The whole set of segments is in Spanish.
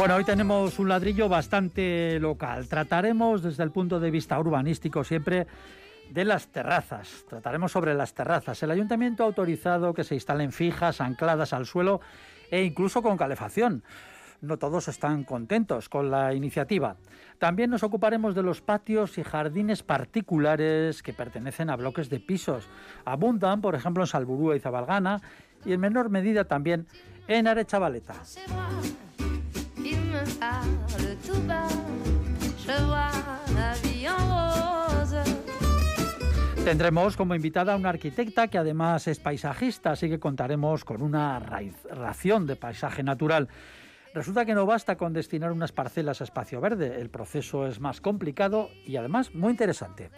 Bueno, hoy tenemos un ladrillo bastante local. Trataremos desde el punto de vista urbanístico siempre de las terrazas. Trataremos sobre las terrazas. El ayuntamiento ha autorizado que se instalen fijas, ancladas al suelo e incluso con calefacción. No todos están contentos con la iniciativa. También nos ocuparemos de los patios y jardines particulares que pertenecen a bloques de pisos. Abundan, por ejemplo, en Salburúa y Zabalgana y en menor medida también en Arechavaleta. Tendremos como invitada a una arquitecta que además es paisajista, así que contaremos con una ración de paisaje natural. Resulta que no basta con destinar unas parcelas a espacio verde, el proceso es más complicado y además muy interesante.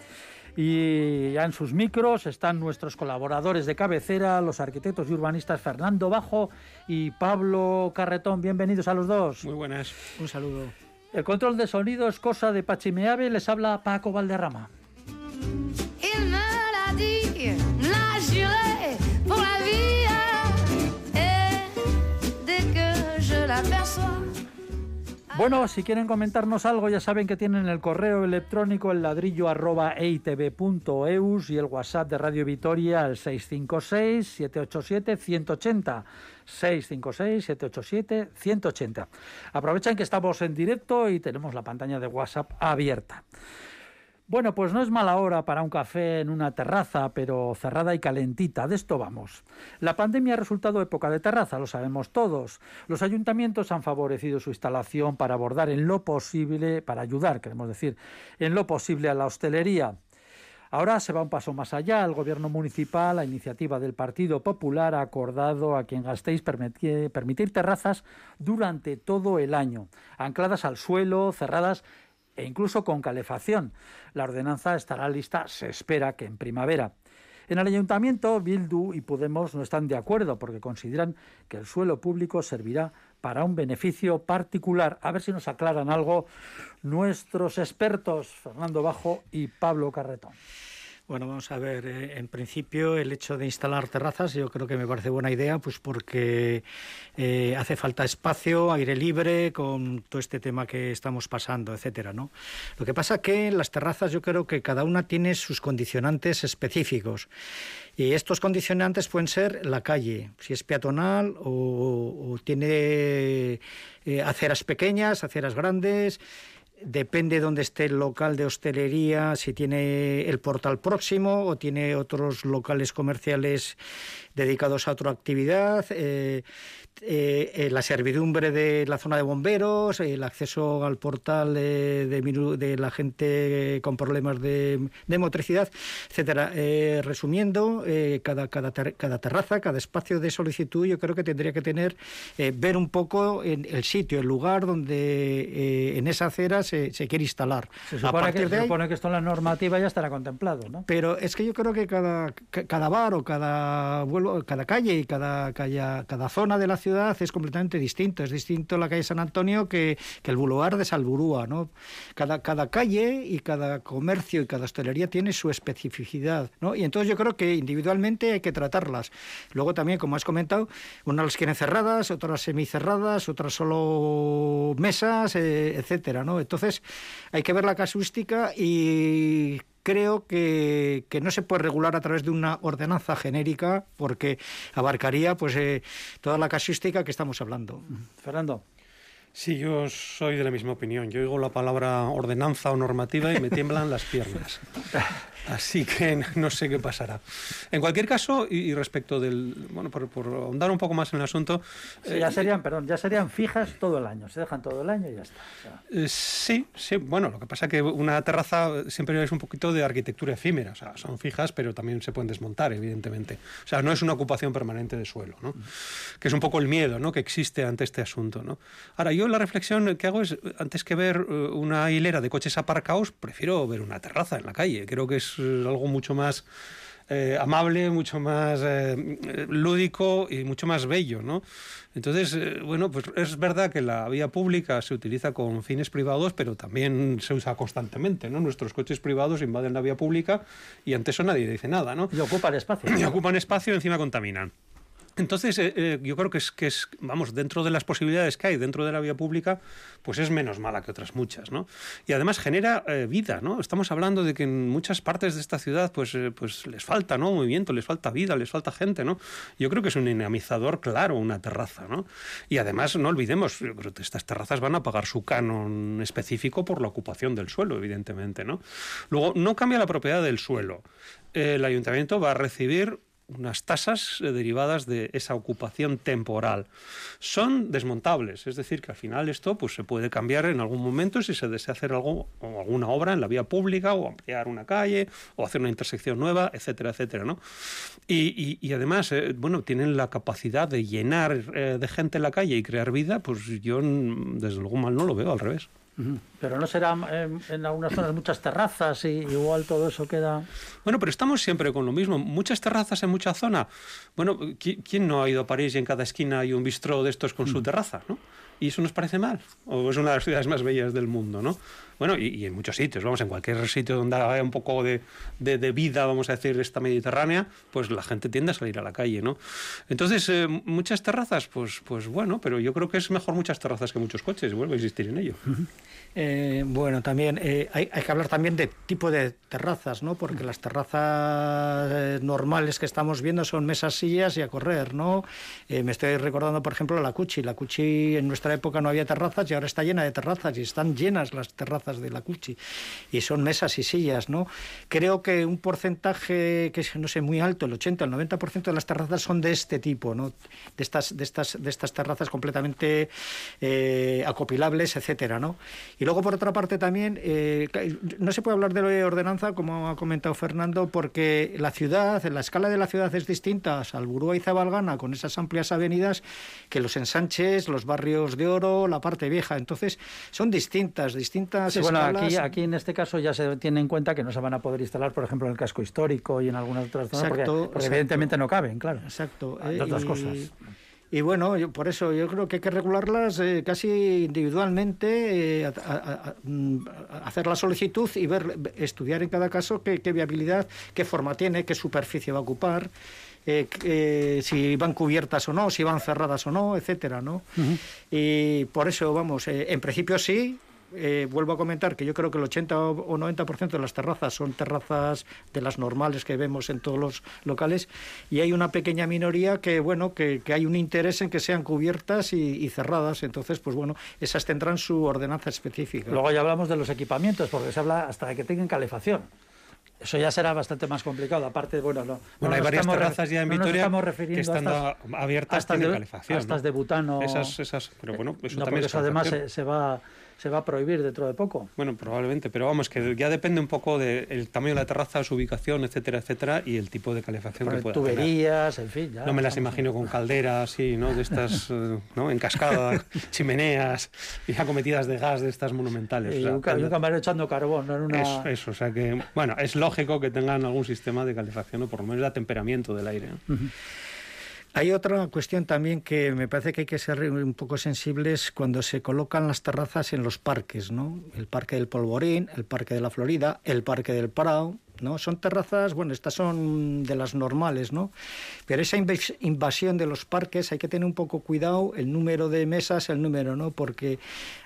Y ya en sus micros están nuestros colaboradores de cabecera, los arquitectos y urbanistas Fernando Bajo y Pablo Carretón. Bienvenidos a los dos. Muy buenas. Un saludo. El control de sonido es cosa de Pachimeave, les habla Paco Valderrama. Il me l'a dit, me l'a juré pour la vie. Et dès que je l'aperçois, Bueno, si quieren comentarnos algo, ya saben que tienen el correo electrónico el ladrillo arroba y el WhatsApp de Radio Vitoria al 656-787-180. 656-787-180. Aprovechen que estamos en directo y tenemos la pantalla de WhatsApp abierta. Bueno, pues no es mala hora para un café en una terraza, pero cerrada y calentita. De esto vamos. La pandemia ha resultado época de terraza, lo sabemos todos. Los ayuntamientos han favorecido su instalación para abordar en lo posible, para ayudar, queremos decir, en lo posible a la hostelería. Ahora se va un paso más allá. El gobierno municipal, a iniciativa del Partido Popular, ha acordado a quien gastéis permitir, permitir terrazas durante todo el año, ancladas al suelo, cerradas e incluso con calefacción. La ordenanza estará lista, se espera que en primavera. En el ayuntamiento, Bildu y Podemos no están de acuerdo porque consideran que el suelo público servirá para un beneficio particular. A ver si nos aclaran algo nuestros expertos, Fernando Bajo y Pablo Carretón. Bueno, vamos a ver, eh, en principio el hecho de instalar terrazas yo creo que me parece buena idea, pues porque eh, hace falta espacio, aire libre, con todo este tema que estamos pasando, etcétera, ¿no? Lo que pasa que las terrazas yo creo que cada una tiene sus condicionantes específicos. Y estos condicionantes pueden ser la calle, si es peatonal o, o tiene eh, aceras pequeñas, aceras grandes, Depende dónde esté el local de hostelería, si tiene el portal próximo o tiene otros locales comerciales dedicados a otra actividad, eh, eh, eh, la servidumbre de la zona de bomberos, el acceso al portal de, la gente con problemas de, de motricidad, etcétera. Eh, resumiendo, eh, cada, cada, ter- cada terraza, cada espacio de solicitud, yo creo que tendría que tener, ver un poco en el sitio, el lugar donde en esa acera se, se quiere instalar. Se supone, que, de se ahí- supone que esto en la normativa ya estará contemplado, ¿no? pero es que yo creo que cada, ca- cada bar o cada vuelo, cada calle y cada, cada, cada zona de la ciudad es completamente distinto. Es distinto la calle San Antonio que, el boulevard de Salburúa, ¿no? Cada, cada calle y cada comercio y cada hostelería tiene su especificidad, ¿no? Y entonces yo creo que individualmente hay que tratarlas. Luego también, como has comentado, unas las quieren cerradas, otras semicerradas, otras solo mesas, eh, etcétera, ¿no? Entonces hay que ver la casuística y creo que, que no se puede regular a través de una ordenanza genérica porque abarcaría pues eh, toda la casuística que estamos hablando. Fernando. Sí, yo soy de la misma opinión. Yo oigo la palabra ordenanza o normativa y me tiemblan las piernas. Así que no sé qué pasará. En cualquier caso, y, respecto del. Bueno, por, por ahondar un poco más en el asunto. Sí, ya serían, perdón, ya serían fijas todo el año. Se dejan todo el año y ya está. O sea, Eh, sí, sí, bueno, lo que pasa es que una terraza siempre es un poquito de arquitectura efímera, o sea, son fijas, pero también se pueden desmontar, evidentemente. O sea, no es una ocupación permanente de suelo, ¿no? Que es un poco el miedo, ¿no? Que existe ante este asunto, ¿no? Ahora, yo yo la reflexión que hago es, antes que ver eh, una hilera de coches aparcados, prefiero ver una terraza en la calle. Creo que es eh, algo mucho más eh, amable, mucho más eh, lúdico y mucho más bello, ¿no? Entonces, eh, bueno, pues es verdad que la vía pública se utiliza con fines privados, pero también se usa constantemente, ¿no? Nuestros coches privados invaden la vía pública y ante eso nadie dice nada, ¿no? Y ocupan espacio. Y ocupan espacio encima contaminan. Entonces, eh, eh, yo creo que es, que es, vamos, dentro de las posibilidades que hay dentro de la vía pública, pues es menos mala que otras muchas, ¿no? Y además genera eh, vida, ¿no? Estamos hablando de que en muchas partes de esta ciudad, pues, pues les falta, ¿no? Movimiento, les falta vida, les falta gente, ¿no? Yo creo que es un dinamizador claro una terraza, ¿no? Y además, no olvidemos, yo creo que estas terrazas van a pagar su canon específico por la ocupación del suelo, evidentemente, ¿no? Luego, no cambia la propiedad del suelo. El ayuntamiento va a recibir unas tasas eh, derivadas de esa ocupación temporal. Son desmontables, es decir, que al final esto pues, se puede cambiar en algún momento si se desea hacer algo o alguna obra en la vía pública o ampliar una calle o hacer una intersección nueva, etcétera, etcétera. ¿no? Y, y, además, eh, bueno, tienen la capacidad de llenar eh, de gente la calle y crear vida, pues yo desde luego mal no lo veo, al revés. Pero no será en, en algunas zonas muchas terrazas y igual todo eso queda. Bueno, pero estamos siempre con lo mismo. Muchas terrazas en mucha zona. Bueno, ¿qui- ¿quién no ha ido a París y en cada esquina hay un bistró de estos con su terraza? ¿no? ¿Y eso nos parece mal? ¿O es una de las ciudades más bellas del mundo? ¿no? Bueno, y, y en muchos sitios, vamos, en cualquier sitio donde haya un poco de, de- de vida, vamos a decir, esta mediterránea, pues la gente tiende a salir a la calle, ¿no? Entonces, eh, muchas terrazas, pues, pues bueno, pero yo creo que es mejor muchas terrazas que muchos coches, vuelvo a insistir en ello. Eh, bueno, también eh, hay, hay que hablar también de tipo de terrazas, ¿no? Porque las terrazas eh, normales que estamos viendo son mesas, sillas y a correr, ¿no? Eh, me estoy recordando, por ejemplo, la Cuchi. La Cuchi en nuestra época no había terrazas y ahora está llena de terrazas y están llenas las terrazas de la Cuchi. Y son mesas y sillas, ¿no? Creo que un porcentaje que es, no sé, muy alto, el 80, el 90% de las terrazas son de este tipo, ¿no? De estas, de estas, de estas terrazas completamente eh, acopilables, etcétera, ¿no? Y luego, por otra parte, también, eh, no se puede hablar de ordenanza, como ha comentado Fernando, porque la ciudad, la escala de la ciudad es distinta Salburúa y Zabalgana, con esas amplias avenidas, que los ensanches, los barrios de oro, la parte vieja. Entonces, son distintas, distintas Sí, bueno, escalas. aquí, aquí en este caso ya se tiene en cuenta que no se van a poder instalar, por ejemplo, en el casco histórico y en algunas otras zonas, Exacto, porque, exacto. evidentemente no caben, claro. Exacto. Entre eh, otras y- cosas. Y bueno, yo, por eso yo creo que hay que regularlas eh, casi individualmente, eh, a- a- a- mm, hacer la solicitud y ver, estudiar en cada caso qué, qué viabilidad, qué forma tiene, qué superficie va a ocupar, eh, eh, si van cubiertas o no, si van cerradas o no, etcétera, ¿no? Y por eso, vamos, eh, en principio sí. Eh, vuelvo a comentar que yo creo que el 80 o o 90% de las terrazas son terrazas de las normales que vemos en todos los locales y hay una pequeña minoría que bueno que, que hay un interés en que sean cubiertas y, y cerradas entonces pues bueno esas tendrán su ordenanza específica Luego ya hablamos de los equipamientos, porque se habla hasta de que tengan calefacción. Eso ya será bastante más complicado. Aparte, bueno, no. Bueno, no hay varias terrazas ya en no Vitoria que a estas- abiertas a estas tienen de, calefacción. a estas ¿no? de butano. Esas, esas, pero bueno, eso no, también porque es eso además se, se va, se va a prohibir dentro de poco. Bueno, probablemente, pero vamos, que ya depende un poco del tamaño de la terraza, su ubicación, etcétera, etcétera, y el tipo de calefacción que pueda tener. tuberías, en fin. Ya No me las imagino con calderas, sí, ¿no? De estas, eh, ¿no? En cascada, chimeneas y acometidas de gas de estas monumentales. Y o sea, un, camarero echando carbón, no en una. eso, eso, o sea que, bueno, es lógico que tengan algún sistema de calefacción o por lo menos de atemperamiento del aire. ¿no? Hay otra cuestión también que me parece que hay que ser un poco sensibles cuando se colocan las terrazas en los parques, ¿no? El Parque del Polvorín, el Parque de la Florida, el Parque del Prado, ¿no? Son terrazas, bueno, estas son de las normales, ¿no? Pero esa invasión de los parques hay que tener un poco cuidado el número de mesas, el número, ¿no? Porque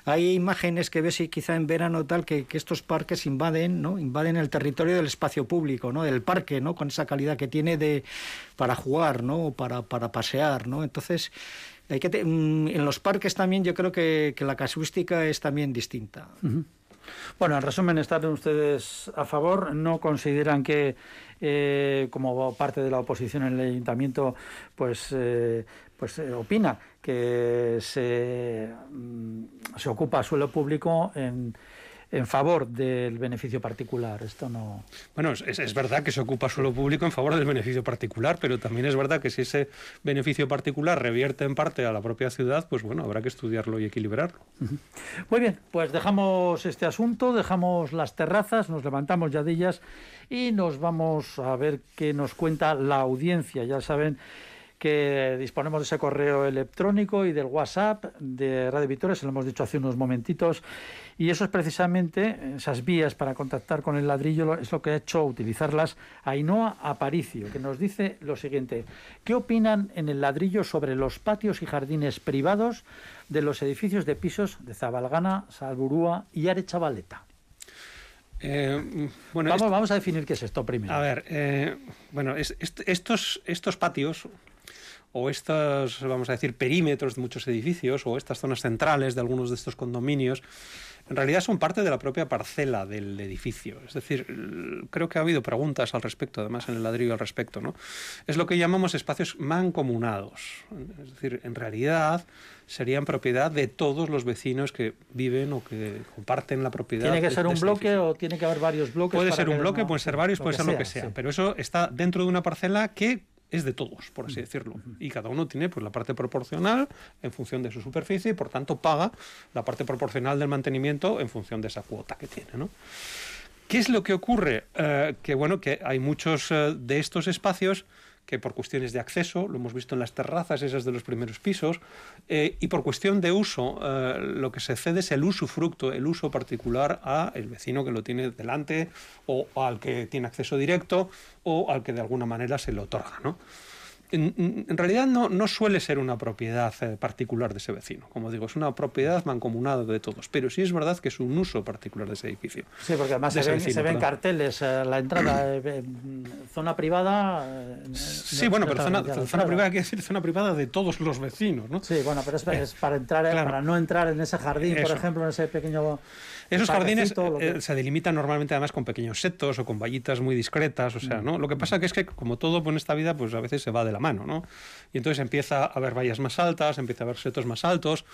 hay imágenes que ves y quizá en verano tal que, estos parques invaden, ¿no? Invaden el territorio del espacio público, ¿no? Del parque, ¿no? Con esa calidad que tiene de para jugar, ¿no? Para, para pasear, ¿no? Entonces, hay que te- mm, en los parques también yo creo que, que la casuística es también distinta. Bueno, en resumen, están ustedes a favor. No consideran que, eh, como parte de la oposición en el ayuntamiento, pues, eh, pues eh, opina que se, mm, se ocupa suelo público en, en favor del beneficio particular. Esto no. Bueno, es, es, verdad que se ocupa suelo público en favor del beneficio particular, pero también es verdad que si ese beneficio particular revierte en parte a la propia ciudad, pues bueno, habrá que estudiarlo y equilibrarlo. Muy bien, pues dejamos este asunto, dejamos las terrazas, nos levantamos ya de ellas y nos vamos a ver qué nos cuenta la audiencia. Ya saben que disponemos de ese correo electrónico y del WhatsApp de Radio Victoria, se lo hemos dicho hace unos momentitos, y eso es precisamente, esas vías para contactar con el ladrillo, es lo que ha hecho utilizarlas Ainhoa Aparicio, que nos dice lo siguiente, ¿qué opinan en el ladrillo sobre los patios y jardines privados de los edificios de pisos de Zabalgana, Salburúa y Arechavaleta? Eh, bueno, vamos, vamos, a definir qué es esto primero. A ver, eh, bueno, es, est estos, estos patios o estos, vamos a decir, perímetros de muchos edificios o estas zonas centrales de algunos de estos condominios, en realidad son parte de la propia parcela del edificio. Es decir, creo que ha habido preguntas al respecto, además en el ladrillo al respecto. ¿no? Es lo que llamamos espacios mancomunados. Es decir, en realidad serían propiedad de todos los vecinos que viven o que comparten la propiedad. ¿Tiene que ser un bloque o tiene que haber varios bloques? Puede ser un bloque, pueden ser varios, puede ser lo que sea. Pero eso está dentro de una parcela que es de todos, por así decirlo. Y cada uno tiene pues, la parte proporcional en función de su superficie y por tanto paga la parte proporcional del mantenimiento en función de esa cuota que tiene. ¿no? ¿Qué es lo que ocurre? Eh, que bueno, que hay muchos eh, de estos espacios que por cuestiones de acceso, lo hemos visto en las terrazas, esas de los primeros pisos, eh, y por cuestión de uso, eh, lo que se cede es el usufructo, el uso particular a el vecino que lo tiene delante o al que tiene acceso directo o al que de alguna manera se le otorga. ¿no? En, realidad no, no, suele ser una propiedad eh, particular de ese vecino. Como digo, es una propiedad mancomunada de todos. Pero sí es verdad que es un uso particular de ese edificio. Sí, porque además se ven, carteles, eh, la entrada, eh, zona privada. sí, bueno, pero zona, privada quiere decir zona privada de todos los vecinos, ¿no? Sí, bueno, pero es, para entrar, para no entrar en ese jardín, por ejemplo, en ese pequeño esos jardines eh, se delimitan normalmente además con pequeños setos o con vallitas muy discretas, o sea, ¿no? Lo que pasa que es que como todo en esta vida, pues a veces se va de la mano, ¿no? Y entonces empieza a haber vallas más altas, empieza a haber setos más altos.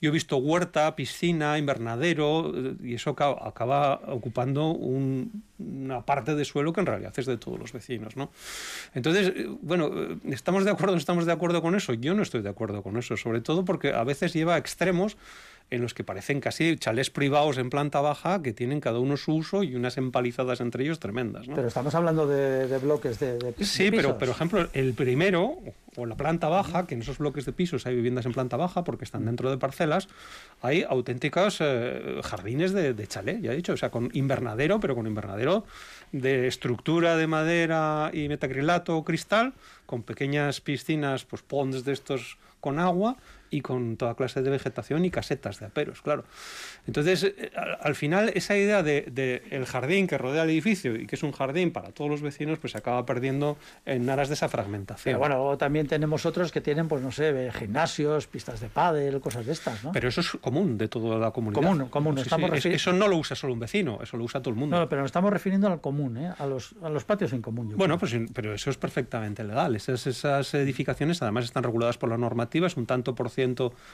Yo he visto huerta, piscina, invernadero, eh, y eso acaba ocupando una parte de suelo que en realidad es de todos los vecinos, ¿no? Entonces, eh, bueno, ¿estamos de acuerdo estamos de acuerdo con eso? Yo no estoy de acuerdo con eso, sobre todo porque a veces lleva a extremos en los que parecen casi chalés privados en planta baja que tienen cada uno su uso y unas empalizadas entre ellos tremendas. ¿no? Pero estamos hablando de, bloques de, de Sí, pero, por ejemplo, el primero, o la planta baja, que en esos bloques de pisos hay viviendas en planta baja porque están dentro de parcelas, hay auténticos eh, jardines de, de chalet, ya he dicho, o sea, con invernadero, pero con invernadero de estructura de madera y metacrilato o cristal, con pequeñas piscinas, pues ponds de estos con agua y con toda clase de vegetación y casetas de aperos, claro. Entonces, eh, al, final, esa idea del de, el jardín que rodea el edificio y que es un jardín para todos los vecinos, pues se acaba perdiendo en aras de esa fragmentación. Pero bueno, también tenemos otros que tienen, pues no sé, gimnasios, pistas de pádel, cosas de estas, ¿no? Pero eso es común de toda la comunidad. Común, común. eso no lo usa solo un vecino, eso lo usa todo el mundo. No, pero nos estamos refiriendo al común, ¿eh? a, los, a los patios en común. bueno, pues, pero eso es perfectamente legal. Esas, esas edificaciones además están reguladas por la normativa, es un tanto por ciento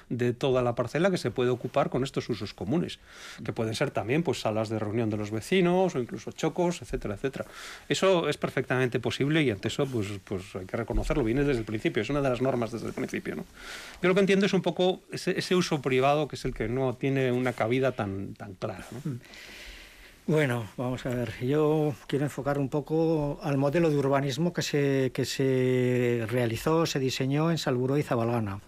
de toda la parcela que se puede ocupar con estos usos comunes, que pueden ser también pues salas de reunión de los vecinos o incluso chocos, etcétera, etcétera. Eso es perfectamente posible y ante eso pues, pues hay que reconocerlo, viene desde el principio, es una de las normas desde el principio. ¿no? Yo lo que entiendo es un poco ese, uso privado que es el que no tiene una cabida tan, tan clara. ¿no? Bueno, vamos a ver. Yo quiero enfocar un poco al modelo de urbanismo que se, que se realizó, se diseñó en Salburó y Zabalgana.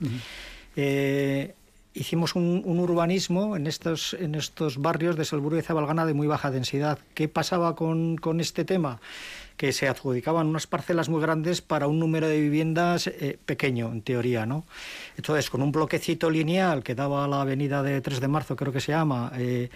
Eh, hicimos un, urbanismo en estos, en estos barrios de Salburgo y Zabalgana de muy baja densidad. ¿Qué pasaba con, con este tema? Que se adjudicaban unas parcelas muy grandes para un número de viviendas eh, pequeño, en teoría, ¿no? Entonces, con un bloquecito lineal que daba a la avenida de 3 de marzo, creo que se llama, eh,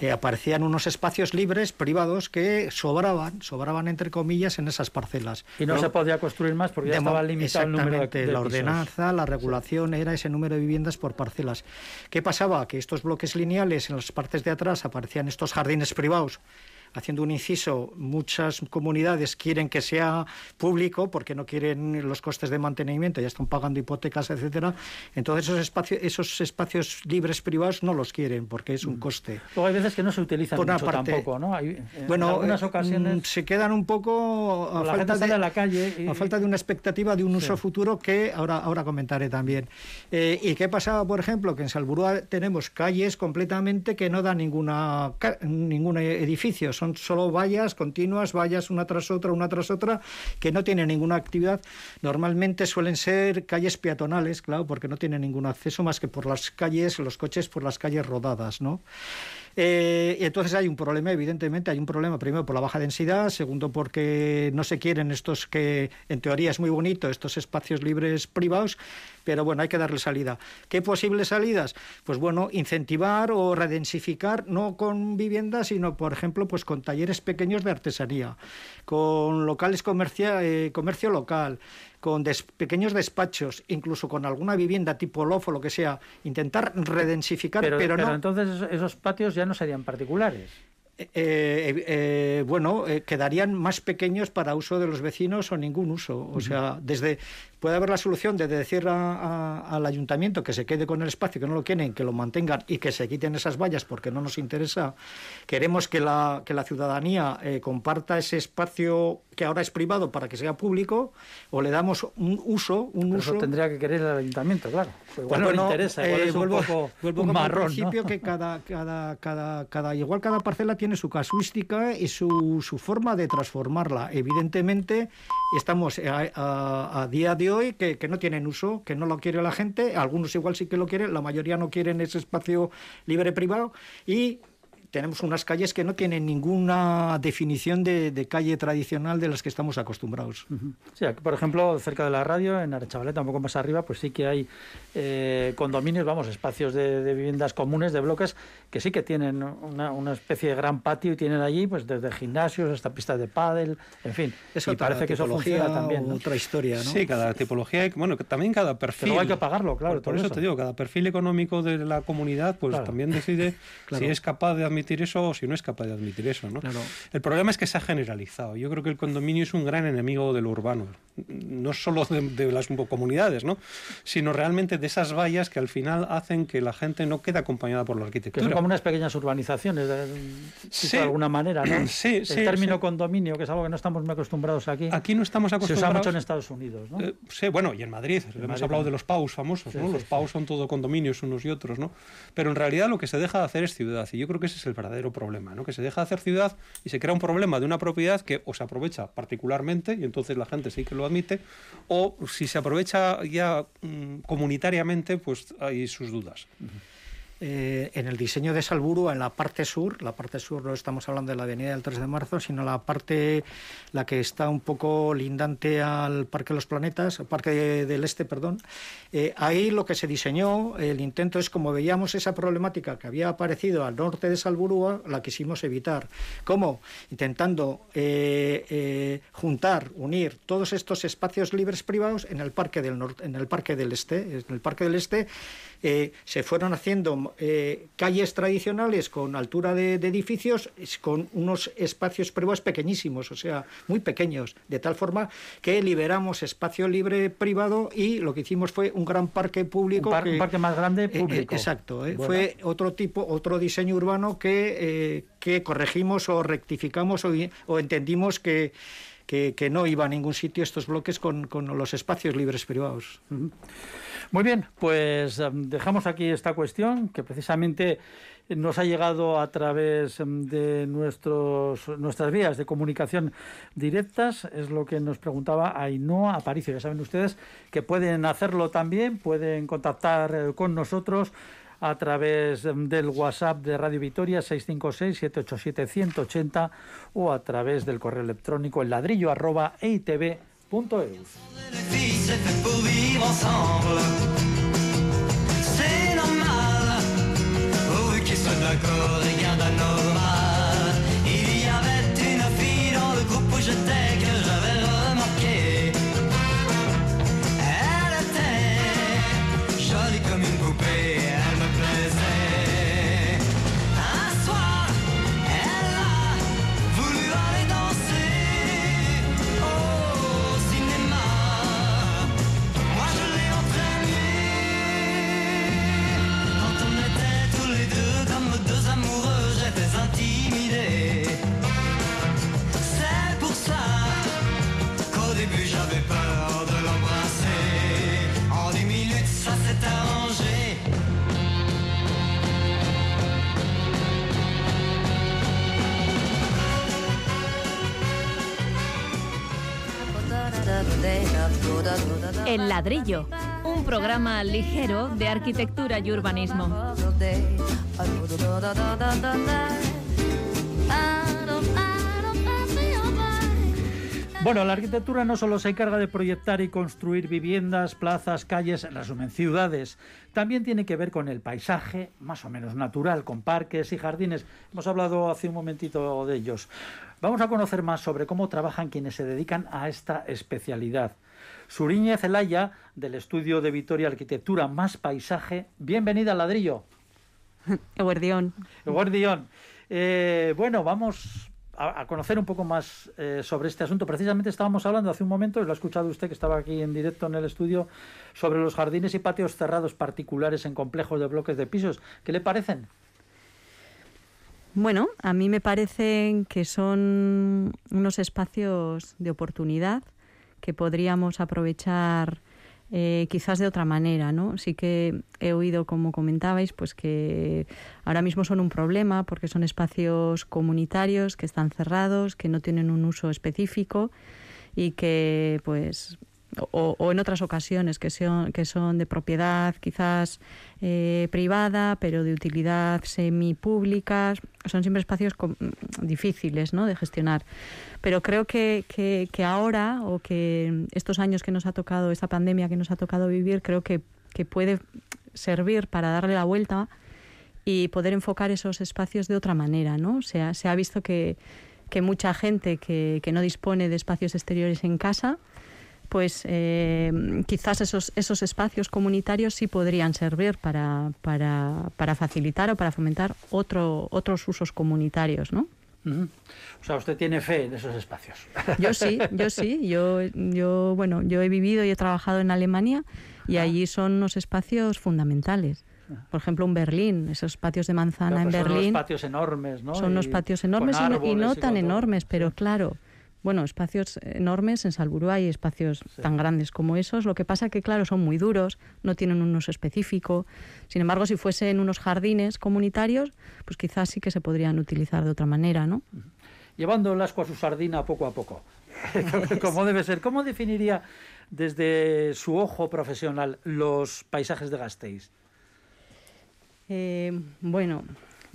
eh, aparecían unos espacios libres, privados, que sobraban, sobraban entre comillas, en esas parcelas. Y no se podía construir más porque ya estaba limitado el número de, La ordenanza, la regulación era ese número de viviendas por parcelas. ¿Qué pasaba? Que estos bloques lineales, en las partes de atrás, aparecían estos jardines privados haciendo un inciso, muchas comunidades quieren que sea público porque no quieren los costes de mantenimiento, ya están pagando hipotecas, etcétera. Entonces esos espacios, esos espacios libres privados no los quieren porque es un mm. coste. Luego hay veces que no se utilizan mucho tampoco, ¿no? Hay, bueno, en algunas ocasiones mm, se quedan un poco a falta de la calle a falta de una expectativa de un uso futuro que ahora ahora comentaré también. Eh, ¿Y qué pasaba, por ejemplo, que en Salburúa tenemos calles completamente que no dan ninguna ningún edificio, son solo vallas continuas, vallas una tras otra, una tras otra, que no tienen ninguna actividad. Normalmente suelen ser calles peatonales, claro, porque no tienen ningún acceso más que por las calles, los coches por las calles rodadas, ¿no? Eh, entonces hay un problema, evidentemente, hay un problema primero por la baja densidad, segundo porque no se quieren estos que en teoría es muy bonito, estos espacios libres privados, pero bueno, hay que darle salida. ¿Qué posibles salidas? Pues bueno, incentivar o redensificar, no con viviendas, sino por ejemplo, pues con talleres pequeños de artesanía, con locales comercia, eh, comercio local, con pequeños despachos, incluso con alguna vivienda tipo loft o lo que sea, intentar redensificar, pero, pero, pero entonces esos patios ya no serían particulares. Eh, eh, eh, bueno, quedarían más pequeños para uso de los vecinos o ningún uso. O sea, desde puede haber la solución de decir al ayuntamiento que se quede con el espacio, que no lo quieren, que lo mantengan y que se quiten esas vallas porque no nos interesa. Queremos que la, que la ciudadanía comparta ese espacio que ahora es privado para que sea público o le damos un uso. Un uso... Eso tendría que querer el ayuntamiento, claro. Igual no le interesa, igual es un poco un marrón. principio que cada, cada, cada, cada, igual cada parcela tiene su casuística y su, su forma de transformarla. Evidentemente, estamos a, a día de hoy que, que, no tienen uso, que no lo quiere la gente, algunos igual sí que lo quieren, la mayoría no quieren ese espacio libre privado y tenemos unas calles que no tienen ninguna definición de, calle tradicional de las que estamos acostumbrados. Sí, aquí, por ejemplo, cerca de la radio, en Arechavaleta, un poco más arriba, pues sí que hay eh, condominios, vamos, espacios de, viviendas comunes, de bloques, que sí que tienen una, especie de gran patio y tienen allí, pues desde gimnasios hasta pistas de pádel, en fin. y parece que eso funciona también. Otra historia, ¿no? Sí, cada tipología, bueno, también cada perfil. Pero hay que pagarlo, claro. Por, eso, te digo, cada perfil económico de la comunidad, pues también decide si es capaz de admitir eso o si no es capaz de admitir eso. ¿no? El problema es que se ha generalizado. Yo creo que el condominio es un gran enemigo de lo urbano, no solo de, las comunidades, ¿no? sino realmente de esas vallas que al final hacen que la gente no quede acompañada por la arquitectura. Son como unas pequeñas urbanizaciones, de, alguna manera. ¿no? Sí, el término condominio, que es algo que no estamos muy acostumbrados aquí. Aquí no estamos acostumbrados. Se usa mucho en Estados Unidos. ¿no? Eh, sí, bueno, y en Madrid. Hemos hablado de los PAUs famosos. ¿no? los PAUs son todo condominios unos y otros. ¿no? Pero en realidad lo que se deja de hacer es ciudad. Y yo creo que ese es el verdadero problema, ¿no? que se deja de hacer ciudad y se crea un problema de una propiedad que o se aprovecha particularmente y entonces la gente sí que lo admite, o si se aprovecha ya mm, comunitariamente, pues hay sus dudas. Eh, en el diseño de Salburu, en la parte sur, la parte sur no estamos hablando de la avenida del 3 de marzo, sino la parte, la que está un poco lindante al Parque de los Planetas, Parque del Este, perdón, eh, ahí lo que se diseñó, el intento es, como veíamos esa problemática que había aparecido al norte de Salburúa, la quisimos evitar. ¿Cómo? Intentando eh, juntar, unir todos estos espacios libres privados en el Parque del, norte, en el parque del Este. En el Parque del Este se fueron haciendo eh, calles tradicionales con altura de, edificios, con unos espacios privados pequeñísimos, o sea, muy pequeños, de tal forma que liberamos espacio libre privado y lo que hicimos fue un gran parque público. Un, parque más grande eh, público. exacto, eh, fue otro tipo, otro diseño urbano que, que corregimos o rectificamos o, entendimos que, que, no iba a ningún sitio estos bloques con, con los espacios libres privados. Muy bien, pues em, dejamos aquí esta cuestión que precisamente nos ha llegado a través em, de nuestros, nuestras vías de comunicación directas. Es lo que nos preguntaba Ainhoa Aparicio. Ya saben ustedes que pueden hacerlo también, pueden contactar eh, con nosotros a través em, del WhatsApp de Radio Vitoria 656-787-180 o a través del correo electrónico el ladrillo arroba e c'est fait pour vivre ensemble. C'est normal, oui qu'ils soient d'accord, El ladrillo, un programa ligero de arquitectura y urbanismo. Bueno, la arquitectura no solo se encarga de proyectar y construir viviendas, plazas, calles, en resumen, ciudades. También tiene que ver con el paisaje, más o menos natural, con parques y jardines. Hemos hablado hace un momentito de ellos. Vamos a conocer más sobre cómo trabajan quienes se dedican a esta especialidad. Suriñe Zelaya, del estudio de Vitoria Arquitectura más Paisaje. Bienvenida al ladrillo. Guardión. Guardión. Eh, bueno, vamos a, a conocer un poco más eh, sobre este asunto. Precisamente estábamos hablando hace un momento, y lo ha escuchado usted que estaba aquí en directo en el estudio, sobre los jardines y patios cerrados particulares en complejos de bloques de pisos. ¿Qué le parecen? Bueno, a mí me parecen que son unos espacios de oportunidad que podríamos aprovechar eh, quizás de otra manera, ¿no? Sí que he oído, como comentabais, pues que ahora mismo son un problema porque son espacios comunitarios que están cerrados, que no tienen un uso específico y que, pues, o, en otras ocasiones que son, que son de propiedad quizás eh, privada, pero de utilidad semipública. Son siempre espacios difíciles ¿no? de gestionar. Pero creo que, que, que ahora, o que estos años que nos ha tocado, esta pandemia que nos ha tocado vivir, creo que, que puede servir para darle la vuelta y poder enfocar esos espacios de otra manera, ¿no? O sea, se ha visto que, que mucha gente que, que no dispone de espacios exteriores en casa, pues eh, quizás esos, esos espacios comunitarios sí podrían servir para, para, para facilitar o para fomentar otro, otros usos comunitarios, ¿no? Ujú. O sea, usted tiene fe en esos espacios. Yo sí, yo sí. Yo, yo, bueno, yo he vivido y he trabajado en Alemania y Ah. allí son unos espacios fundamentales. Por ejemplo, en Berlín, esos patios de manzana Claro, en pues son Berlín. unos patios enormes, ¿no? Son unos patios enormes y no, y tan enormes, pero claro, bueno, espacios enormes en Salburú hay espacios tan grandes como esos. Lo que pasa que, claro, son muy duros, no tienen un uso específico. Sin embargo, si fuesen unos jardines comunitarios, pues quizás sí que se podrían utilizar de otra manera, ¿no? Llevando el asco a su sardina poco a poco. Como debe ser. ¿Cómo definiría desde su ojo profesional los paisajes de Gasteiz? Eh, bueno,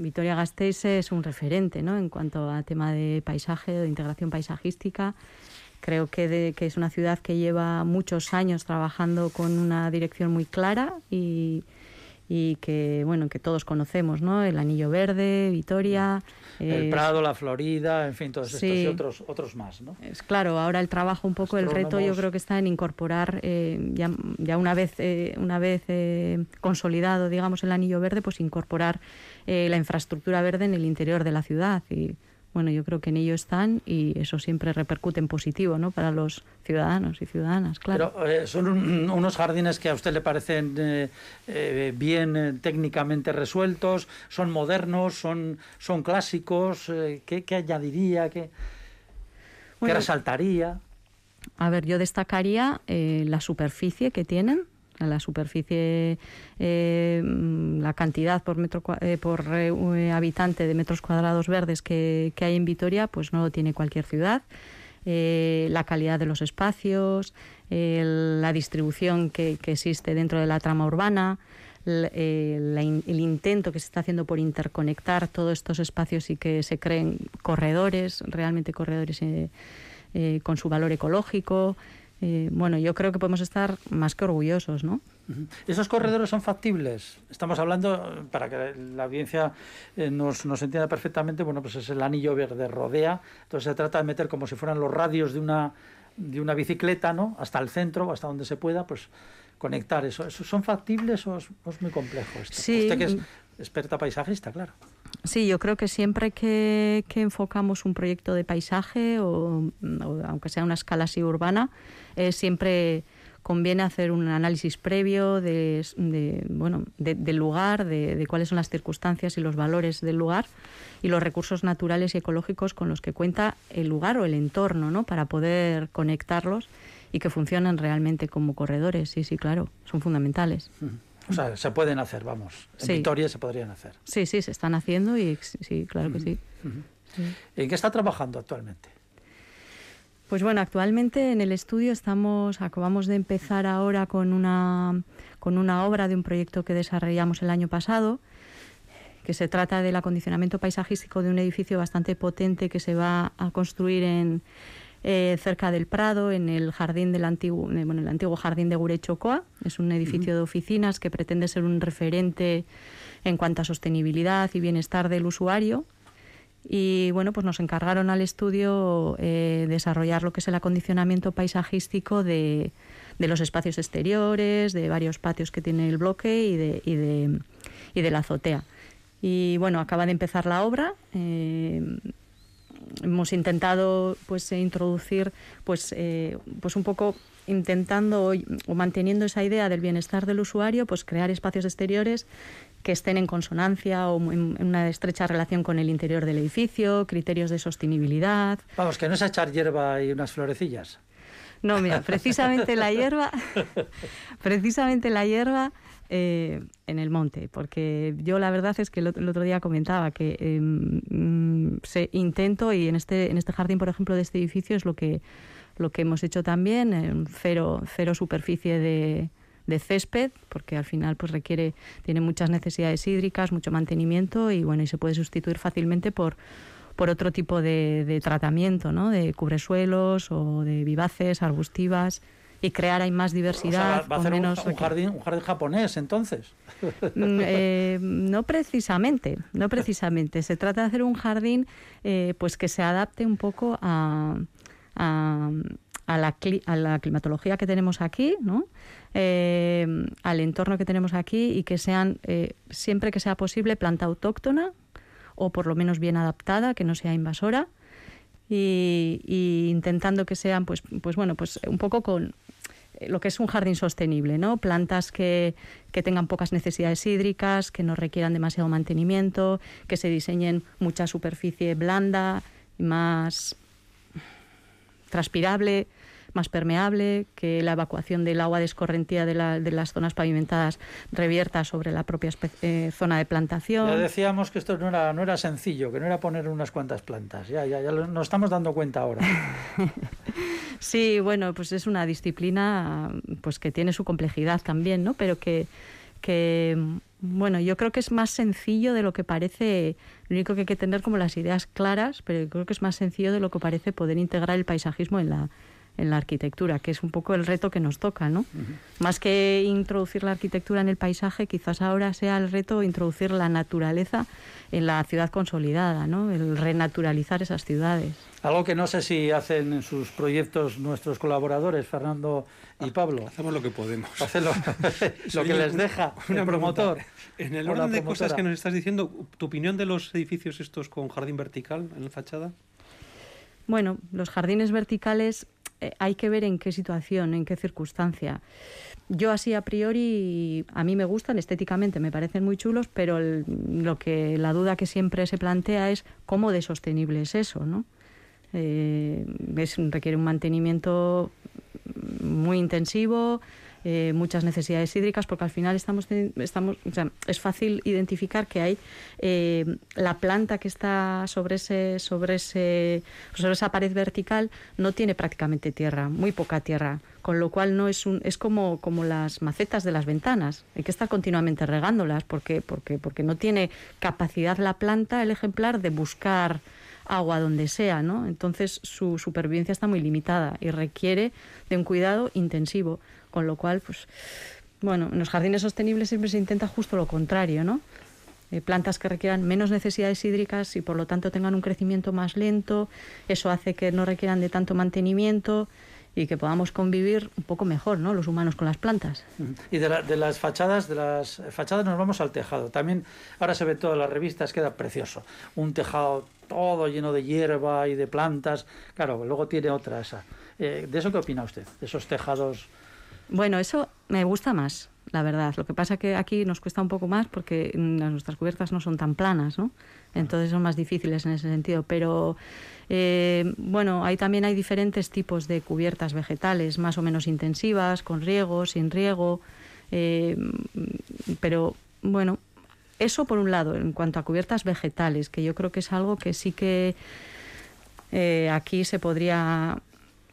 Vitoria Gasteiz es un referente ¿no? en cuanto a tema de paisaje, de integración paisajística. Creo que, de- que es una ciudad que lleva muchos años trabajando con una dirección muy clara y, y que bueno que todos conocemos, ¿no? El Anillo Verde, Vitoria. El eh, Prado, la Florida, en fin, todos estos y otros, otros más, ¿no? Es claro, ahora el trabajo un poco, el reto yo creo que está en incorporar eh, ya, ya una vez eh, una vez eh, consolidado, digamos, el anillo verde, pues incorporar eh, la infraestructura verde en el interior de la ciudad y bueno, yo creo que en ello están y eso siempre repercute en positivo, ¿no? Para los ciudadanos y ciudadanas, claro. Pero eh, son un- unos jardines que a usted le parecen eh, eh, bien técnicamente resueltos, son modernos, son, son clásicos. ¿qué, qué añadiría? ¿Qué, resaltaría? A ver, yo destacaría la superficie que tienen, la superficie, eh, mm, la cantidad por metro eh, por eh, habitante de metros cuadrados verdes que, hay en Vitoria, pues no lo tiene cualquier ciudad. Eh, la calidad de los espacios, la distribución que, existe dentro de la trama urbana, el intento que se está haciendo por interconectar todos estos espacios y que se creen corredores, realmente corredores con su valor ecológico. Eh, bueno, yo creo que podemos estar más que orgullosos, ¿no? ¿Esos corredores son factibles? Estamos hablando, eh, para que la audiencia eh, nos, nos entienda perfectamente, bueno, pues es el anillo verde rodea, entonces se trata de meter como si fueran los radios de una, de una bicicleta, ¿no? Hasta el centro, hasta donde se pueda, pues conectar eso. ¿Eso son factibles o es, o es muy complejo esto? Sí. Usted que es experta paisajista, claro. Sí, yo creo que siempre que, que enfocamos un proyecto de paisaje, o, aunque sea una escala así urbana, eh, siempre conviene hacer un análisis previo de, de, bueno, de- del lugar, de, de cuáles son las circunstancias y los valores del lugar y los recursos naturales y ecológicos con los que cuenta el lugar o el entorno, ¿no? Para poder conectarlos y que funcionen realmente como corredores. Sí, sí, claro, son fundamentales. O sea, se pueden hacer, vamos. En Sí. Vitoria se podrían hacer. Sí, sí, se están haciendo y sí, claro que sí. ¿En qué está trabajando actualmente? Pues bueno, actualmente en el estudio estamos, acabamos de empezar ahora con una, con una obra de un proyecto que desarrollamos el año pasado, que se trata del acondicionamiento paisajístico de un edificio bastante potente que se va a construir en, eh, cerca del Prado, en el jardín del antiguo, bueno, el antiguo jardín de Gurechocoa. Es un edificio de oficinas que pretende ser un referente en cuanto a sostenibilidad y bienestar del usuario. Y bueno, pues nos encargaron al estudio eh, desarrollar lo que es el acondicionamiento paisajístico de, de, los espacios exteriores, de varios patios que tiene el bloque y de, y de, y de la azotea. Y bueno, acaba de empezar la obra. Eh, hemos intentado pues introducir pues eh, pues un poco intentando o manteniendo esa idea del bienestar del usuario pues crear espacios exteriores que estén en consonancia o en una estrecha relación con el interior del edificio, criterios de sostenibilidad. Vamos, que no es echar hierba y unas florecillas. No, mira, precisamente la hierba, precisamente la hierba eh, en el monte, porque yo la verdad es que el, otro día comentaba que eh, se intento y en este en este jardín, por ejemplo, de este edificio es lo que lo que hemos hecho también, eh, cero cero superficie de, de césped, porque al final pues requiere tiene muchas necesidades hídricas, mucho mantenimiento y bueno y se puede sustituir fácilmente por por otro tipo de, de tratamiento, ¿no? De cubresuelos o de vivaces, arbustivas y crear ahí más diversidad. O sea, va a hacer menos... un, un, jardín, un jardín japonés, entonces. Eh, no precisamente, no precisamente. Se trata de hacer un jardín eh, pues que se adapte un poco a, a, a, la, a la, climatología que tenemos aquí, ¿no? Eh, al entorno que tenemos aquí y que sean, eh, siempre que sea posible, planta autóctona o por lo menos bien adaptada, que no sea invasora. Y, y, intentando que sean pues pues bueno pues un poco con lo que es un jardín sostenible, ¿no? Plantas que, que, tengan pocas necesidades hídricas, que no requieran demasiado mantenimiento, que se diseñen mucha superficie blanda, más transpirable, más permeable, que la evacuación del agua descorrentía de, la, de las zonas pavimentadas revierta sobre la propia eh, zona de plantación. Ya decíamos que esto no era, no era sencillo, que no era poner unas cuantas plantas, ya, ya, ya nos estamos dando cuenta ahora. sí, bueno, pues es una disciplina pues que tiene su complejidad también, ¿no? Pero que, que bueno, yo creo que es más sencillo de lo que parece, lo único que hay que tener como las ideas claras, pero creo que es más sencillo de lo que parece poder integrar el paisajismo en la, en la arquitectura, que es un poco el reto que nos toca, ¿no? Uh -huh. Más que introducir la arquitectura en el paisaje, quizás ahora sea el reto introducir la naturaleza en la ciudad consolidada, ¿no? El renaturalizar esas ciudades. Algo que no sé si hacen en sus proyectos nuestros colaboradores, Fernando y Pablo. Hacemos lo que podemos. Hacen lo, lo que les deja una el promotor. En el orden de cosas que nos estás diciendo, ¿tu opinión de los edificios estos con jardín vertical en la fachada? Bueno, los jardines verticales hay que ver en qué situación, en qué circunstancia. Yo así a priori a mí me gustan estéticamente, me parecen muy chulos, pero el, lo que la duda que siempre se plantea es cómo de sostenible es eso, ¿no? Eh, es, requiere un mantenimiento muy intensivo, eh, muchas necesidades hídricas, porque al final estamos, estamos o sea, es fácil identificar que hay eh, la planta que está sobre ese, sobre ese, sobre esa pared vertical no tiene prácticamente tierra, muy poca tierra, con lo cual no es un, es como, como las macetas de las ventanas, hay que estar continuamente regándolas, porque, porque, porque no tiene capacidad la planta, el ejemplar, de buscar agua donde sea, ¿no? Entonces su supervivencia está muy limitada y requiere de un cuidado intensivo, con lo cual, pues, bueno, en los jardines sostenibles siempre se intenta justo lo contrario, ¿no? Eh, plantas que requieran menos necesidades hídricas y por lo tanto tengan un crecimiento más lento, eso hace que no requieran de tanto mantenimiento y que podamos convivir un poco mejor, ¿no? Los humanos con las plantas. Y de, la, de, las fachadas, de las fachadas nos vamos al tejado. También ahora se ve todas las revistas, queda precioso. Un tejado todo lleno de hierba y de plantas. Claro, luego tiene otra esa. Eh, ¿De eso qué opina usted? De esos tejados. Bueno, eso me gusta más, la verdad. Lo que pasa que aquí nos cuesta un poco más porque nuestras cubiertas no son tan planas, ¿no? Entonces son más difíciles en ese sentido. Pero eh, bueno, ahí también hay diferentes tipos de cubiertas vegetales, más o menos intensivas, con riego, sin riego. Eh, pero bueno, eso por un lado, en cuanto a cubiertas vegetales, que yo creo que es algo que sí que eh, aquí se podría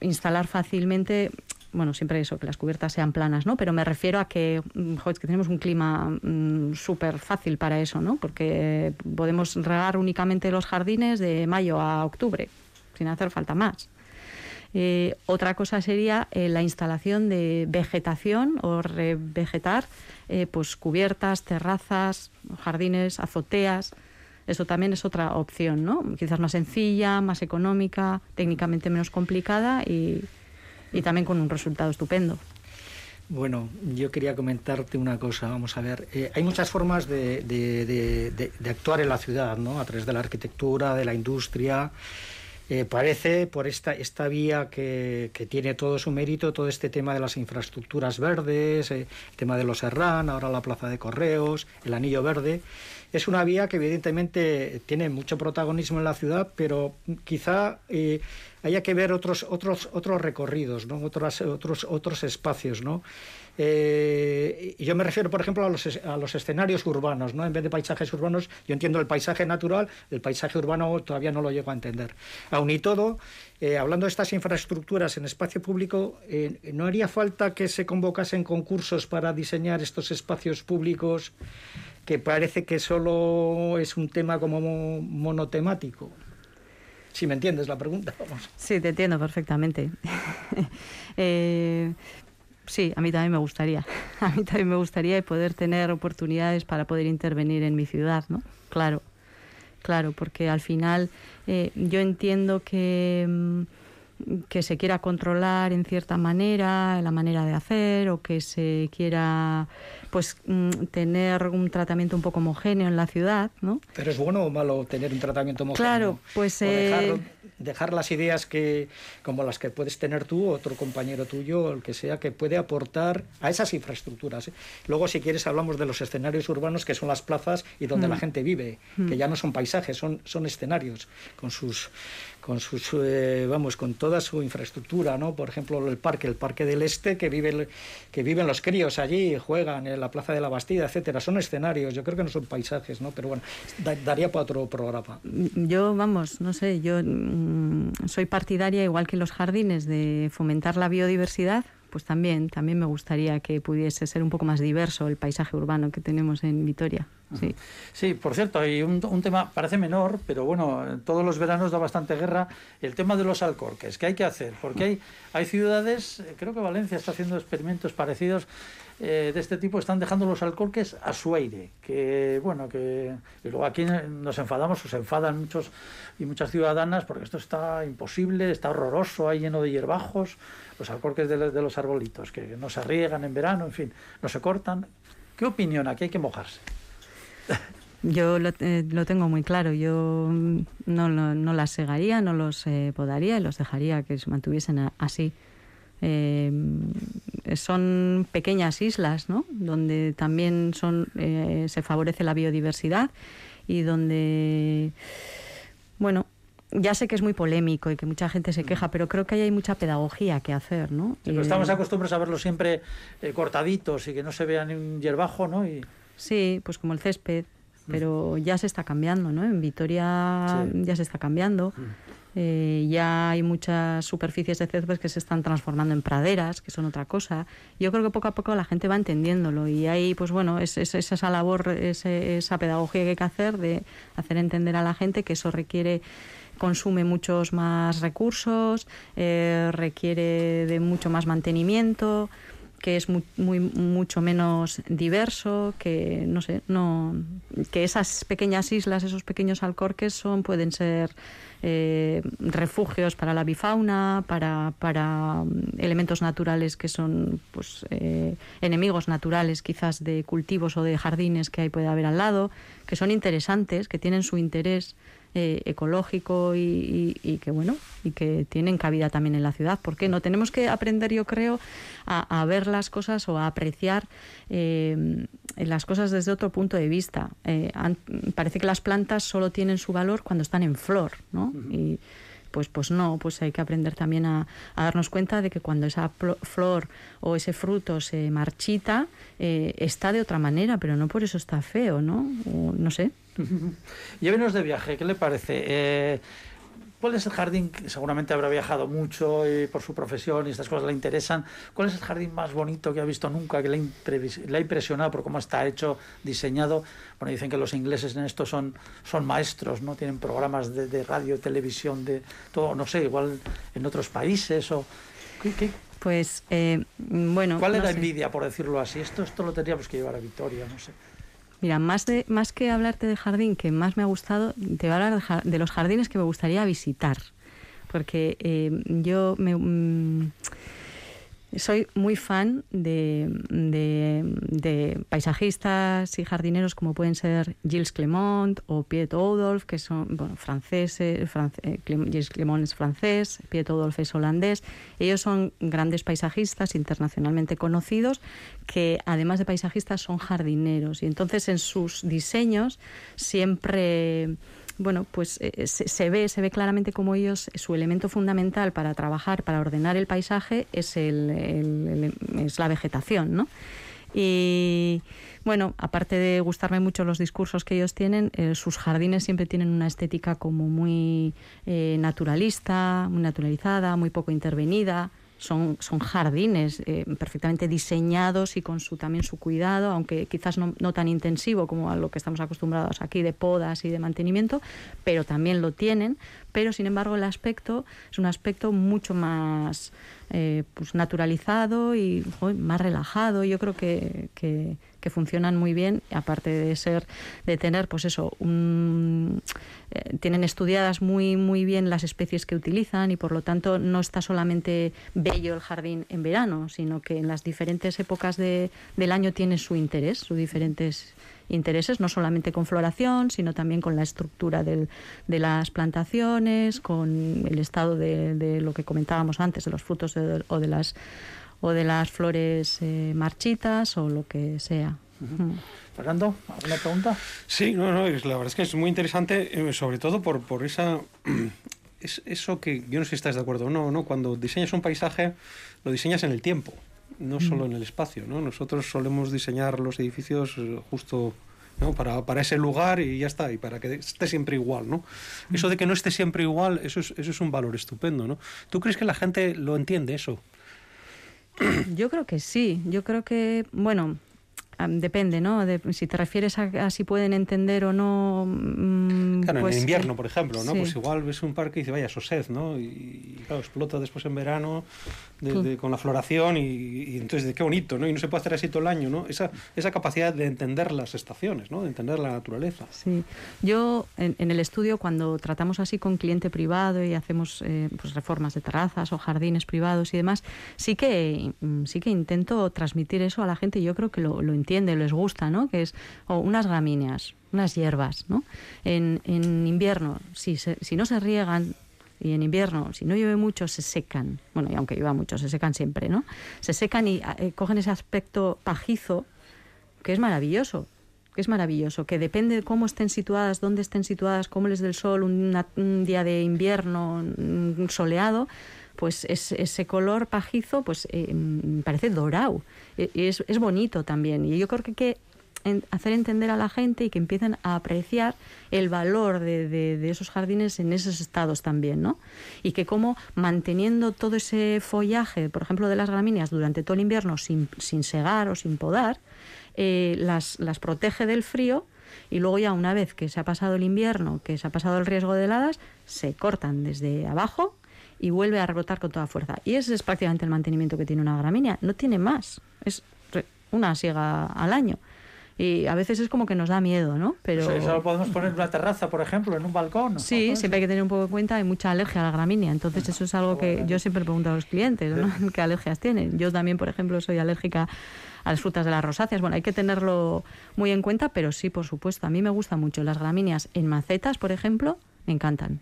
instalar fácilmente bueno, siempre eso, que las cubiertas sean planas, ¿no? Pero me refiero a que, mm, joder, tenemos un clima mm, súper fácil para eso, ¿no? Porque podemos regar únicamente los jardines de mayo a octubre, sin hacer falta más. Eh, otra cosa sería eh, la instalación de vegetación o revegetar eh, pues cubiertas, terrazas, jardines, azoteas. Eso también es otra opción, ¿no? Quizás más sencilla, más económica, técnicamente menos complicada y, y también con un resultado estupendo. Bueno, yo quería comentarte una cosa. Vamos a ver, eh, hay muchas formas de, de, de, actuar en la ciudad, ¿no? A través de la arquitectura, de la industria. Eh, parece por esta, esta vía que, que, tiene todo su mérito, todo este tema de las infraestructuras verdes, eh, el tema de los Serrán, ahora la plaza de correos, el anillo verde. Es una vía que evidentemente tiene mucho protagonismo en la ciudad, pero quizá eh, haya que ver otros, otros, otros recorridos, ¿no? otros, otros, otros espacios. ¿no? Eh, yo me refiero, por ejemplo, a los, a los escenarios urbanos, ¿no? En vez de paisajes urbanos, yo entiendo el paisaje natural, el paisaje urbano todavía no lo llego a entender. Aún y todo, eh, hablando de estas infraestructuras en espacio público, ¿no haría falta que se convocasen concursos para diseñar estos espacios públicos que parece que solo es un tema como monotemático? Si me entiendes la pregunta, vamos. Sí, te entiendo perfectamente. eh, sí, a mí también me gustaría. A mí también me gustaría poder tener oportunidades para poder intervenir en mi ciudad, ¿no? Claro, claro, porque al final eh, yo entiendo que, mm, que se quiera controlar en cierta manera la manera de hacer o que se quiera pues mm, tener un tratamiento un poco homogéneo en la ciudad, ¿no? Pero es bueno o malo tener un tratamiento homogéneo. Claro, pues eh, dejar las ideas que como las que puedes tener tú, otro compañero tuyo, el que sea, que puede aportar a esas infraestructuras. ¿eh? Luego, si quieres, hablamos de los escenarios urbanos, que son las plazas y donde mm. la gente vive, mm. que ya no son paisajes, son, son escenarios, con sus con sus eh, vamos con toda su infraestructura no por ejemplo el parque el parque del este que vive que viven los críos allí juegan en la plaza de la Bastida etcétera. Son escenarios yo creo que no son paisajes no pero bueno da, daría para otro programa. Yo vamos no sé yo mmm, soy partidaria igual que los jardines de fomentar la biodiversidad pues también, también me gustaría que pudiese ser un poco más diverso el paisaje urbano que tenemos en Vitoria. Sí, sí por cierto, hay un, un, tema, parece menor, pero bueno, todos los veranos da bastante guerra, el tema de los alcorques, ¿qué hay que hacer? Porque hay, hay ciudades, creo que Valencia está haciendo experimentos parecidos eh, de este tipo, están dejando los alcorques a su aire, que bueno, que y luego aquí nos enfadamos, o se enfadan muchos y muchas ciudadanas porque esto está imposible, está horroroso, hay lleno de hierbajos, los alcorques de, de los arbolitos, que no se riegan en verano, en fin, no se cortan. ¿Qué opinión? Aquí hay que mojarse. Yo lo, eh, lo, tengo muy claro. Yo no, no, no las segaría, no los eh, podaría y los dejaría que se mantuviesen así. Eh, son pequeñas islas, ¿no? Donde también son, eh, se favorece la biodiversidad y donde, bueno, ya sé que es muy polémico y que mucha gente se queja, pero creo que ahí hay mucha pedagogía que hacer, ¿no? Sí, pero estamos acostumbrados a verlos siempre cortaditos y que no se vea ni un hierbajo, ¿no? Y... Sí, pues como el césped, pero ya se está cambiando, ¿no? En Vitoria sí. ya se está cambiando. Eh, ya hay muchas superficies de césped que se están transformando en praderas, que son otra cosa. Yo creo que poco a poco la gente va entendiéndolo y ahí, pues bueno, es, es, es esa labor, es, esa pedagogía que hay que hacer de hacer entender a la gente que eso requiere consume muchos más recursos, eh, requiere de mucho más mantenimiento, que es muy, muy, mucho menos diverso, que no sé, no, que esas pequeñas islas, esos pequeños alcorques son pueden ser eh, refugios para la bifauna, para, para mm, elementos naturales que son pues, eh, enemigos naturales quizás de cultivos o de jardines que ahí puede haber al lado, que son interesantes, que tienen su interés eh, ecológico y, y, y, que bueno y que tienen cabida también en la ciudad. ¿Por qué no? Tenemos que aprender, yo creo, a, a ver las cosas o a apreciar eh, las cosas desde otro punto de vista. Eh, parece que las plantas solo tienen su valor cuando están en flor, ¿no? Uh -huh. Y, pues, pues no, pues hay que aprender también a, a darnos cuenta de que cuando esa flor o ese fruto se marchita, eh, está de otra manera, pero no por eso está feo, ¿no? O, no sé. Llévenos de viaje, ¿qué le parece? Eh, ¿Cuál es el jardín que seguramente habrá viajado mucho y por su profesión y estas cosas le interesan? ¿Cuál es el jardín más bonito que ha visto nunca, que le le ha impresionado por cómo está hecho, diseñado? Bueno, dicen que los ingleses en esto son, son maestros, ¿no? Tienen programas de, de radio, televisión, de todo, no sé, igual en otros países o... ¿qué- qué- Pues, eh, bueno... ¿Cuál no es la sé. envidia, por decirlo así? Esto, esto lo tendríamos que llevar a Vitoria, no sé. Mira, más, de, más que hablarte de jardín que más me ha gustado, te voy a hablar de, de los jardines que me gustaría visitar. Porque eh, yo me, mm, soy muy fan de, de- paisajistas y jardineros como pueden ser Gilles Clement o Piet Oudolf, que son bueno, franceses, france- eh, Gilles Clement es francés, Piet Oudolf es holandés. Ellos son grandes paisajistas internacionalmente conocidos que además de paisajistas son jardineros y entonces en sus diseños siempre bueno, pues eh, se, se ve, se ve claramente como ellos, su elemento fundamental para trabajar, para ordenar el paisaje, es, el, es la vegetación, ¿no? Y bueno, aparte de gustarme mucho los discursos que ellos tienen, eh, sus jardines siempre tienen una estética como muy eh, naturalista, muy naturalizada, muy poco intervenida. Son, son jardines eh, perfectamente diseñados y con su también su cuidado, aunque quizás no, no tan intensivo como a lo que estamos acostumbrados aquí de podas y de mantenimiento, pero también lo tienen. Pero sin embargo el aspecto es un aspecto mucho más eh, pues naturalizado y más relajado. Yo creo que, que, que funcionan muy bien, aparte de ser, de tener, pues eso, un, eh, tienen estudiadas muy, muy bien las especies que utilizan y por lo tanto no está solamente bello el jardín en verano, sino que en las diferentes épocas de, del año tiene su interés, sus diferentes intereses, no solamente con floración, sino también con la estructura del- de las plantaciones, con el estado de, de lo que comentábamos antes, de los frutos de- o de las o de las flores eh, marchitas o lo que sea. Mm. Fernando, ¿alguna pregunta? Sí, no, no, es, la verdad es que es muy interesante, eh, sobre todo por, por esa... Es, eso que yo no sé si estás de acuerdo o no, ¿no? Cuando diseñas un paisaje, lo diseñas en el tiempo, no solo en el espacio, ¿no? Nosotros solemos diseñar los edificios eh, justo ¿no? para, para ese lugar y ya está, y para que esté siempre igual, ¿no? Eso de que no esté siempre igual, eso es, eso es un valor estupendo, ¿no? ¿Tú crees que la gente lo entiende eso? Yo creo que sí. Yo creo que, bueno, depende, ¿no? De, si te refieres a, a si pueden entender o no. mm, Claro, pues, en invierno, por ejemplo, ¿no? sí. Pues igual ves un parque y dices, vaya, sosed, ¿no? Y, y, claro, explota después en verano de- con la floración y, y entonces, de qué bonito, ¿no? Y no se puede hacer así todo el año, ¿no? Esa, esa capacidad de entender las estaciones, ¿no? De entender la naturaleza. Sí, yo en, en el estudio cuando tratamos así con cliente privado y hacemos eh, pues reformas de terrazas o jardines privados y demás, sí que mm, sí que intento transmitir eso a la gente y yo creo que lo, lo entiende, les gusta, ¿no? Que es o unas gramíneas, unas hierbas, ¿no? En, en invierno, si, se- si no se riegan y en invierno, si no llueve mucho, se secan. Bueno, y aunque llueva mucho, se secan siempre, ¿no? Se secan y eh, cogen ese aspecto pajizo que es maravilloso, que es maravilloso, que depende de cómo estén situadas, dónde estén situadas, cómo les dé el sol, una- un día de invierno mm, soleado, pues es- ese color pajizo pues eh, mm, parece dorado. E- Es, es bonito también. Y yo creo que hay que hacer entender a la gente y que empiecen a apreciar el valor de, de- de esos jardines en esos estados también, ¿no? Y que como manteniendo todo ese follaje, por ejemplo, de las gramíneas durante todo el invierno sin, sin segar o sin podar, eh, las, las protege del frío y luego ya una vez que se ha pasado el invierno, que se ha pasado el riesgo de heladas, se cortan desde abajo y vuelve a rebrotar con toda fuerza. Y ese es prácticamente el mantenimiento que tiene una gramínea. No tiene más. Es una siega al año. Y a veces es como que nos da miedo, ¿no? Pero Eso, eso lo podemos poner en una terraza, por ejemplo, en un balcón. Sí, ¿no? siempre hay que tener un poco en cuenta, hay mucha alergia a la gramínea, entonces eso es algo que yo siempre pregunto a los clientes, ¿no? ¿Qué alergias tienen? Yo también, por ejemplo, soy alérgica a las frutas de las rosáceas. Bueno, hay que tenerlo muy en cuenta, pero sí, por supuesto, a mí me gustan mucho las gramíneas en macetas, por ejemplo, me encantan.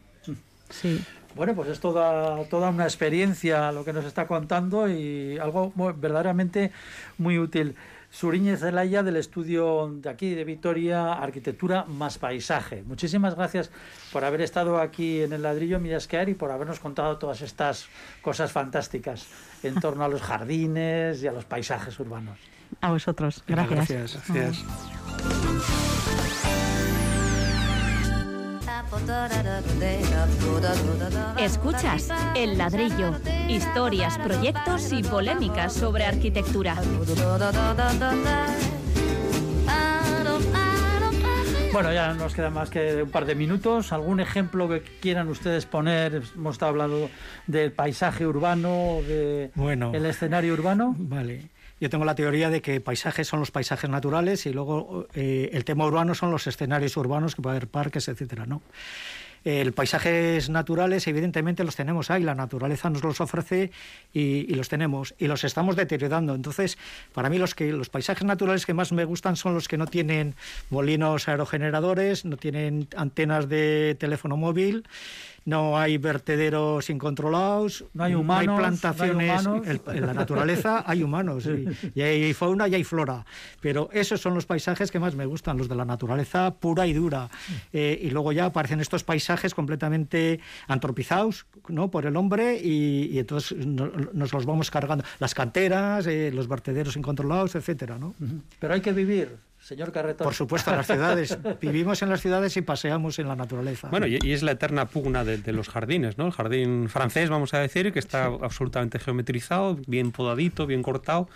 Sí. Bueno, pues es toda, toda una experiencia lo que nos está contando y algo verdaderamente muy útil. Suriñez Zelaya del estudio de aquí de Vitoria, Arquitectura más Paisaje. Muchísimas gracias por haber estado aquí en el ladrillo Millasquear y por habernos contado todas estas cosas fantásticas en torno a los jardines y a los paisajes urbanos. A vosotros, gracias. Gracias. gracias. Escuchas El Ladrillo, historias, proyectos y polémicas sobre arquitectura. Bueno, ya nos queda más que un par de minutos. ¿Algún ejemplo que quieran ustedes poner? Hemos estado hablando del paisaje urbano, del Bueno. escenario urbano. Vale. Yo tengo la teoría de que paisajes son los paisajes naturales y luego eh, el tema urbano son los escenarios urbanos, que puede haber parques, etcétera, ¿no? El paisajes naturales, evidentemente, los tenemos ahí, la naturaleza nos los ofrece y, y los tenemos, y los estamos deteriorando. Entonces, para mí, los, que, los paisajes naturales que más me gustan son los que no tienen molinos aerogeneradores, no tienen antenas de teléfono móvil, no hay vertederos incontrolados, No hay humanos, no hay plantaciones. humanos. En la naturaleza hay humanos, y hay fauna y hay flora. Pero esos son los paisajes que más me gustan, los de la naturaleza pura y dura. Eh, y luego ya aparecen estos paisajes completamente antropizados ¿no? por el hombre y, y entonces no- nos los vamos cargando. Las canteras, eh, los vertederos incontrolados, etcétera, ¿no? Pero hay que vivir, señor Carretón. Por supuesto, en las ciudades. Vivimos en las ciudades y paseamos en la naturaleza. Bueno, y, y es la eterna pugna de, de los jardines, ¿no? El jardín francés, vamos a decir, que está absolutamente geometrizado, bien podadito, bien cortado,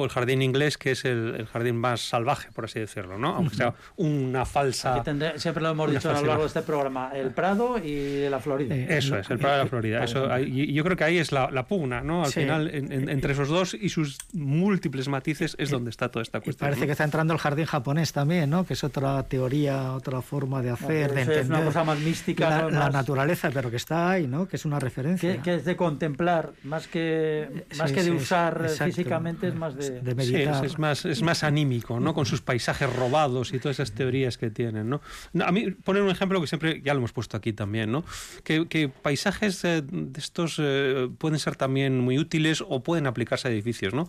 o el jardín inglés, que es el, el jardín más salvaje, por así decirlo, ¿no? Aunque sea una falsa... Tendré- siempre lo hemos dicho a lo largo de este programa, el Prado y la Florida. Eh, Eso es, el Prado de la Florida. Eso, ahí- y yo creo que ahí es la, la pugna, ¿no? Al Sí. final, en- en- entre esos dos y sus múltiples matices es donde está toda esta Y cuestión. parece ¿no? que está entrando el jardín japonés también, ¿no? Que es otra teoría, otra forma de hacer, de eso es entender una cosa más mística, la, ¿no? la Más- naturaleza, pero que está ahí, ¿no? Que es una referencia. que, que es de contemplar, más que, más Sí, que de sí, usar exacto. físicamente, es más de... de Sí, meditar. es, es más, es más anímico, ¿no? Con sus paisajes robados y todas esas teorías que tienen, ¿no? No, A mí, poner un ejemplo que siempre, ya lo hemos puesto aquí también, ¿no? Que, que paisajes eh, de estos eh, pueden ser también muy útiles o pueden aplicarse a edificios, ¿no?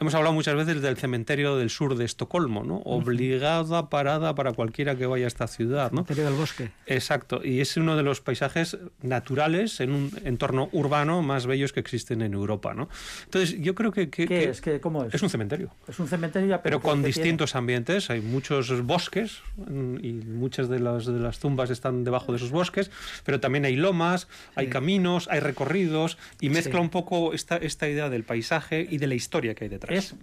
Hemos hablado muchas veces del cementerio del sur de Estocolmo, ¿no? Obligada parada para cualquiera que vaya a esta ciudad, ¿no? Cementerio del bosque. Exacto, y es uno de los paisajes naturales en un entorno urbano más bellos que existen en Europa, ¿no? Entonces, yo creo que... que- ¿Qué que es? ¿Qué, ¿Cómo es? es un cementerio Es un cementerio ya, pero que- con que tiene- distintos ambientes. Hay muchos bosques y muchas de las, de las tumbas están debajo de esos bosques, pero también hay lomas, hay caminos, hay recorridos y mezcla Sí. un poco esta, esta idea del paisaje y de la historia que hay detrás. Es,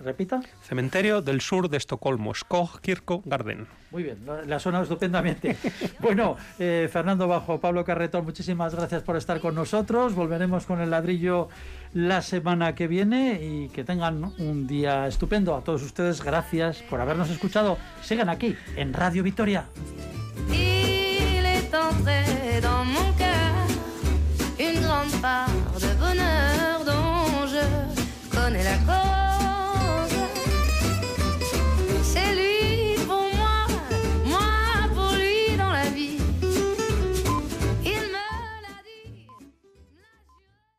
repita. Cementerio del Sur de Estocolmo, Skog Garden. Muy bien, la, ha sonado estupendamente. bueno, eh, Fernando Bajo, Pablo Carretón, muchísimas gracias por estar con nosotros. Volveremos con el ladrillo la semana que viene y que tengan un día estupendo. A todos ustedes, gracias por habernos escuchado. Sigan aquí en Radio Victoria.